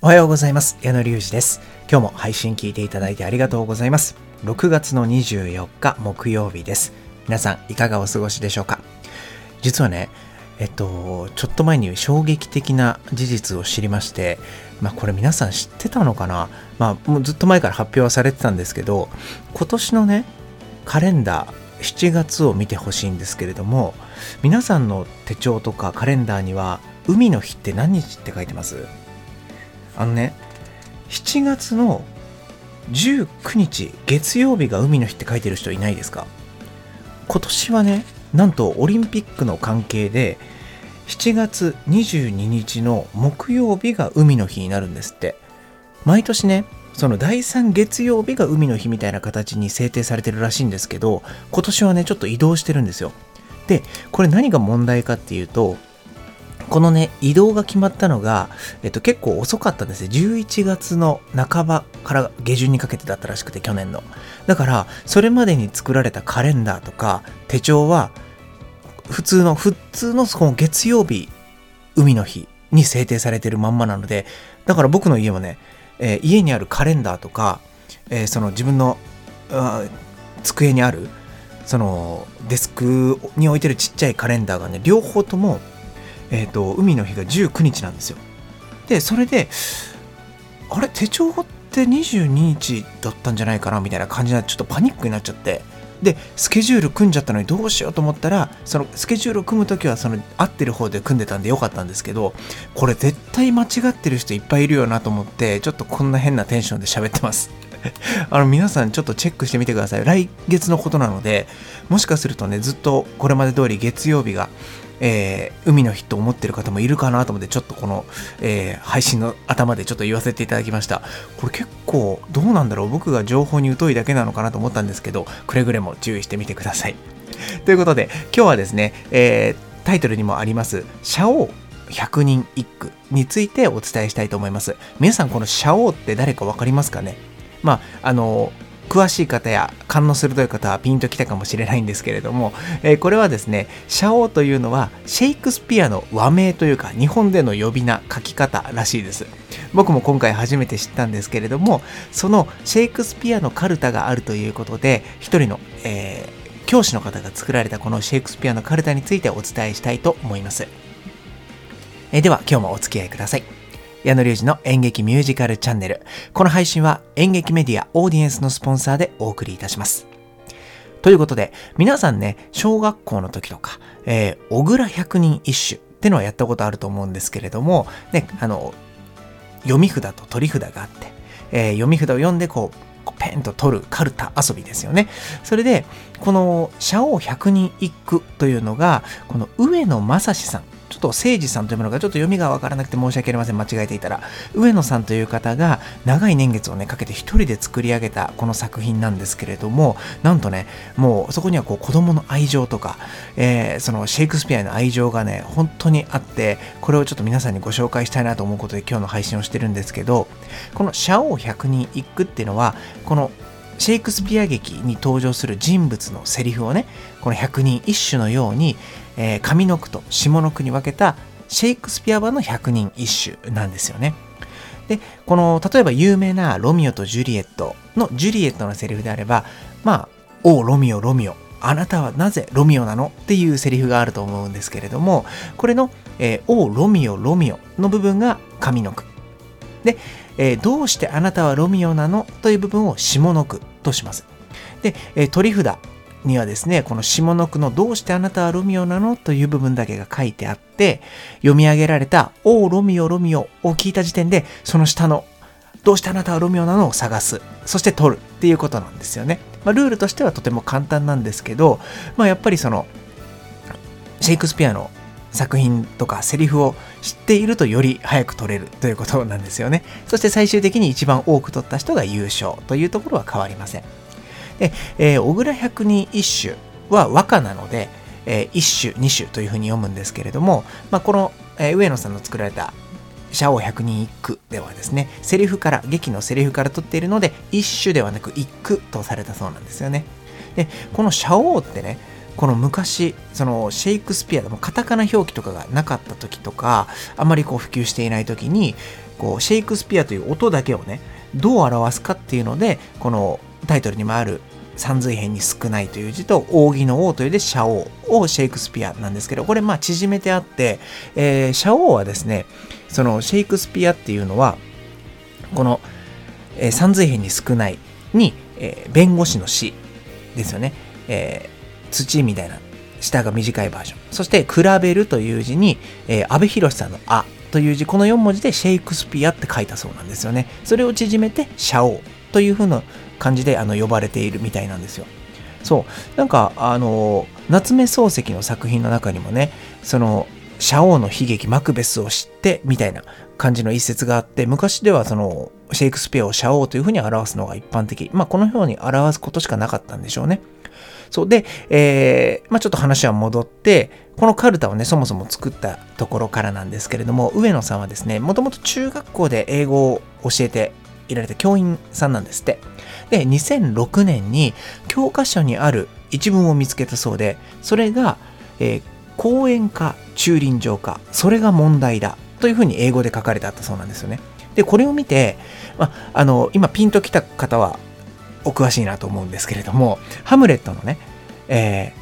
おはようございます。矢野隆二です。今日も配信聞いていただいてありがとうございます。6月の24日木曜日です。皆さんいかがお過ごしでしょうか？実はねえっと、ちょっと前に衝撃的な事実を知りまして、まあこれ皆さん知ってたのかな？まあもうずっと前から発表はされてたんですけど、今年のね、カレンダー、7月を見てほしいんですけれども、皆さんの手帳とかカレンダーには、海の日って何日って書いてます？あのね、7月の19日、月曜日が海の日って書いてる人いないですか？今年はね、なんとオリンピックの関係で、7月22日の木曜日が海の日になるんですって。毎年ね、その第3月曜日が海の日みたいな形に制定されてるらしいんですけど、今年はね、ちょっと移動してるんですよ。で、これ何が問題かっていうと、このね、移動が決まったのが、えっと、結構遅かったんですね。11月の半ばから下旬にかけてだったらしくて、去年の。だから、それまでに作られたカレンダーとか手帳は、普通の、普通のその月曜日、海の日に制定されてるまんまなので、だから僕の家もね、えー、家にあるカレンダーとか、えー、その自分の机にある、そのデスクに置いてるちっちゃいカレンダーがね、両方ともえ、ー、と、海の日が19日なんですよ。で、それで、あれ、手帳って22日だったんじゃないかなみたいな感じで、ちょっとパニックになっちゃって、で、スケジュール組んじゃったのにどうしようと思ったら、そのスケジュールを組むときは、その合ってる方で組んでたんでよかったんですけど、これ絶対間違ってる人いっぱいいるよなと思って、ちょっとこんな変なテンションで喋ってます。あの皆さんちょっとチェックしてみてください。来月のことなので、もしかするとね、ずっとこれまで通り月曜日がえー、海の日と思ってる方もいるかなと思って、ちょっとこの、えー、配信の頭でちょっと言わせていただきました。これ結構どうなんだろう？僕が情報に疎いだけなのかなと思ったんですけど、くれぐれも注意してみてください。ということで、今日はですね、えー、タイトルにもあります、シャオ100人一句についてお伝えしたいと思います。皆さんこのシャオって誰か分かりますかね？まあ、あの詳しい方や勘の鋭い方はピンときたかもしれないんですけれども、えー、これはですね、シャオというのはシェイクスピアの和名というか日本での呼び名、書き方らしいです。僕も今回初めて知ったんですけれども、そのシェイクスピアのカルタがあるということで、一人の、えー、教師の方が作られたこのシェイクスピアのカルタについてお伝えしたいと思います。えー、では今日もお付き合いください。矢野隆二の演劇ミュージカルチャンネル。この配信は演劇メディアオーディエンスのスポンサーでお送りいたします。ということで、皆さんね、小学校の時とか、えー、小倉百人一首ってのはやったことあると思うんですけれども、ね、あの、読み札と取り札があって、えー、読み札を読んでこう、ペンと取るカルタ遊びですよね。それで、この、社王百人一句というのが、この上野正史さん、ちょっと誠司さんというものがちょっと読みがわからなくて申し訳ありません。間違えていたら。上野さんという方が長い年月をね、かけて一人で作り上げたこの作品なんですけれども、なんとね、もうそこにはこう子供の愛情とか、えー、そのシェイクスピアの愛情がね、本当にあって、これをちょっと皆さんにご紹介したいなと思うことで今日の配信をしてるんですけど、このシャオ百人一句っていうのは、このシェイクスピア劇に登場する人物のセリフをね、この百人一首のように、えー、上の句と下の句に分けたシェイクスピア版の百人一首なんですよね。で、この、例えば有名なロミオとジュリエットのジュリエットのセリフであれば、まあ、おロミオ、ロミオ、あなたはなぜロミオなの？っていうセリフがあると思うんですけれども、これの、えー、おロミオ、ロミオの部分が上の句。で、えー、どうしてあなたはロミオなの？という部分を下の句とします。で、えー、取り札にはですね、この下の句のどうしてあなたはロミオなのという部分だけが書いてあって、読み上げられた、おお、ロミオ、ロミオを聞いた時点で、その下の、どうしてあなたはロミオなのを探す。そして取るっていうことなんですよね。まあ、ルールとしてはとても簡単なんですけど、まあ、やっぱりその、シェイクスピアの作品とかセリフを知っているとより早く取れるということなんですよね。そして最終的に一番多く取った人が優勝というところは変わりません。で、えー、小倉百人一首は和歌なので、えー、一首、二首というふうに読むんですけれども、まあ、この、えー、上野さんの作られた社王百人一句ではですね、セリフから、劇のセリフから取っているので、一首ではなく一句とされたそうなんですよね。で、この社王ってね、この昔そのシェイクスピアでもカタカナ表記とかがなかった時とかあまりこう普及していない時にこうシェイクスピアという音だけをねどう表すかっていうのでこのタイトルにもある三髄辺に少ないという字と扇の王というでシャオをシェイクスピアなんですけどこれまあ縮めてあって、えー、シャオはですねそのシェイクスピアっていうのはこの、えー、三髄辺に少ないに、えー、弁護士の死ですよね、え、土みたいな下が短いバージョン。そして比べるという字に、えー、安倍博さんのあという字この4文字でシェイクスピアって書いたそうなんですよね。それを縮めてシャオというふうな感じであの呼ばれているみたいなんですよ。そう。なんかあの夏目漱石の作品の中にもねそのシャオの悲劇マクベスを知ってみたいな感じの一節があって昔ではそのシェイクスピアをシャオというふうに表すのが一般的。まあこのように表すことしかなかったんでしょうね。そうで、えー、まあちょっと話は戻ってこのカルタをねそもそも作ったところからなんですけれども上野さんはですねもともと中学校で英語を教えていられた教員さんなんですってで2006年に教科書にある一文を見つけたそうでそれが、えー、公園か駐輪場かそれが問題だというふうに英語で書かれてあったそうなんですよね。で、これを見て、まあの、今ピンときた方はお詳しいなと思うんですけれども、ハムレットのね、え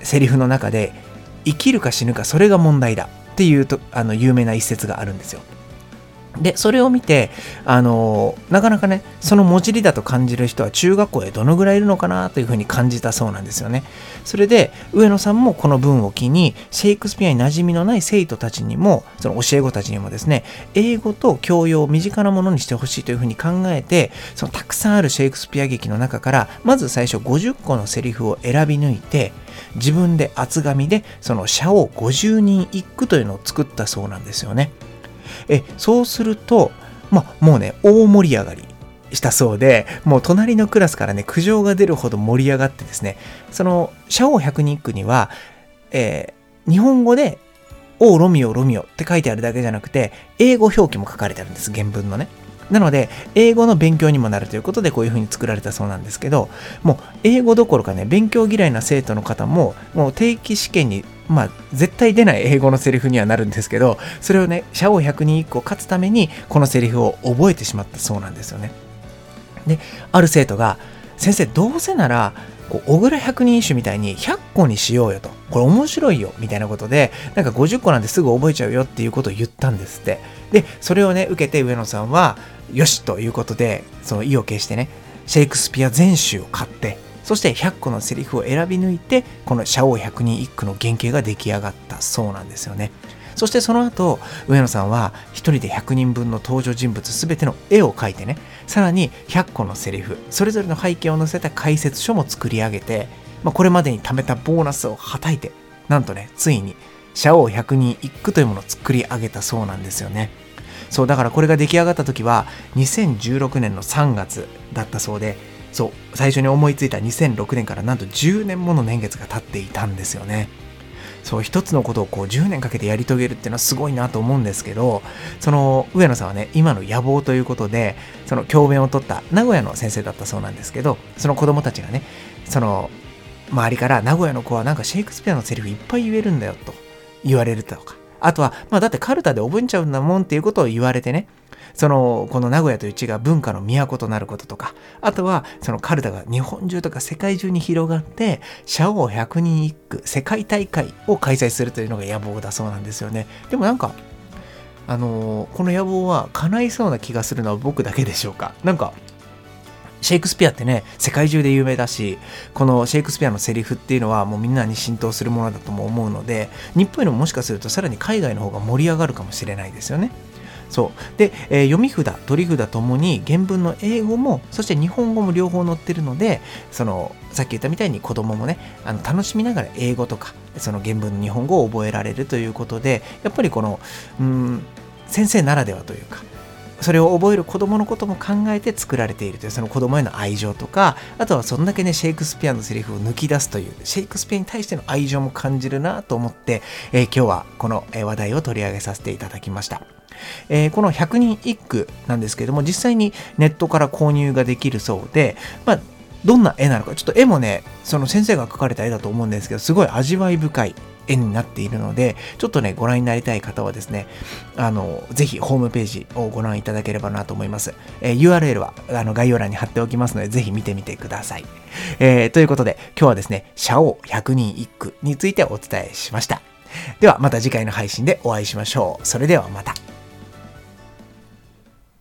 ー、セリフの中で、生きるか死ぬかそれが問題だっていうとあの有名な一節があるんですよ。で、それを見て、あのなかなかね、その文字りだと感じる人は中学校でどのぐらいいるのかなというふうに感じたそうなんですよね。それで、上野さんもこの文を機に、シェイクスピアに馴染みのない生徒たちにも、その教え子たちにもですね、英語と教養を身近なものにしてほしいというふうに考えて、そのたくさんあるシェイクスピア劇の中から、まず最初50個のセリフを選び抜いて、自分で厚紙でその社を50人一句というのを作ったそうなんですよね。えそうすると、ま、もうね大盛り上がりしたそうでもう隣のクラスからね苦情が出るほど盛り上がってですねその「シャオ百人一句」には、えー、日本語で「おロミオロミオ」って書いてあるだけじゃなくて英語表記も書かれてあるんです原文のね。なので、英語の勉強にもなるということで、こういうふうに作られたそうなんですけど、もう、英語どころかね、勉強嫌いな生徒の方も、もう定期試験に、まあ、絶対出ない英語のセリフにはなるんですけど、それをね、シャオ100人1個勝つために、このセリフを覚えてしまったそうなんですよね。で、ある生徒が、先生、どうせなら、こう小倉百人一首みたいに100個にしようよと。これ面白いよみたいなことで、なんか50個なんてすぐ覚えちゃうよっていうことを言ったんですって。で、それをね、受けて上野さんは、よしということで、その意を決してね、シェイクスピア全集を買って、そして100個のセリフを選び抜いて、このシャオ百人一句の原型が出来上がったそうなんですよね。そしてその後、上野さんは一人で100人分の登場人物全ての絵を描いてね、さらに100個のセリフ、それぞれの背景を載せた解説書も作り上げて、まあ、これまでに貯めたボーナスをはたいて、なんとね、ついに、シャオ百人一句というものを作り上げたそうなんですよね。そうだからこれが出来上がった時は2016年の3月だったそうでそう最初に思いついた2006年からなんと10年もの年月が経っていたんですよね。そう一つのことをこう10年かけてやり遂げるっていうのはすごいなと思うんですけどその上野さんはね今の野望ということでその教鞭を取った名古屋の先生だったそうなんですけどその子供たちがねその周りから名古屋の子はなんかシェイクスピアのセリフいっぱい言えるんだよと言われるとかあとは、まあだってカルタで覚えちゃうんだもんっていうことを言われてね、その、この名古屋という地が文化の都となることとか、あとは、そのカルタが日本中とか世界中に広がって、シャオ100人一句世界大会を開催するというのが野望だそうなんですよね。でもなんか、あのー、この野望は叶いそうな気がするのは僕だけでしょうか？なんか、シェイクスピアってね、世界中で有名だし、このシェイクスピアのセリフっていうのはもうみんなに浸透するものだとも思うので、日本よりももしかするとさらに海外の方が盛り上がるかもしれないですよね。そう。で、えー、読み札、取り札ともに原文の英語も、そして日本語も両方載ってるので、その、さっき言ったみたいに子供もね、あの楽しみながら英語とか、その原文の日本語を覚えられるということで、やっぱりこの、うん、先生ならではというか、それを覚える子供のことも考えて作られているというその子供への愛情とかあとはそんだけねシェイクスピアのセリフを抜き出すというシェイクスピアに対しての愛情も感じるなと思って、えー、今日はこの話題を取り上げさせていただきました。えー、この100人一句なんですけれども実際にネットから購入ができるそうで、まあどんな絵なのか、ちょっと絵もね、その先生が描かれた絵だと思うんですけど、すごい味わい深い絵になっているので、ちょっとね、ご覧になりたい方はですね、あの、ぜひホームページをご覧いただければなと思います。えー、URL はあの概要欄に貼っておきますので、ぜひ見てみてください。えー、ということで、今日はですね、シャオ百人一句についてお伝えしました。では、また次回の配信でお会いしましょう。それではまた。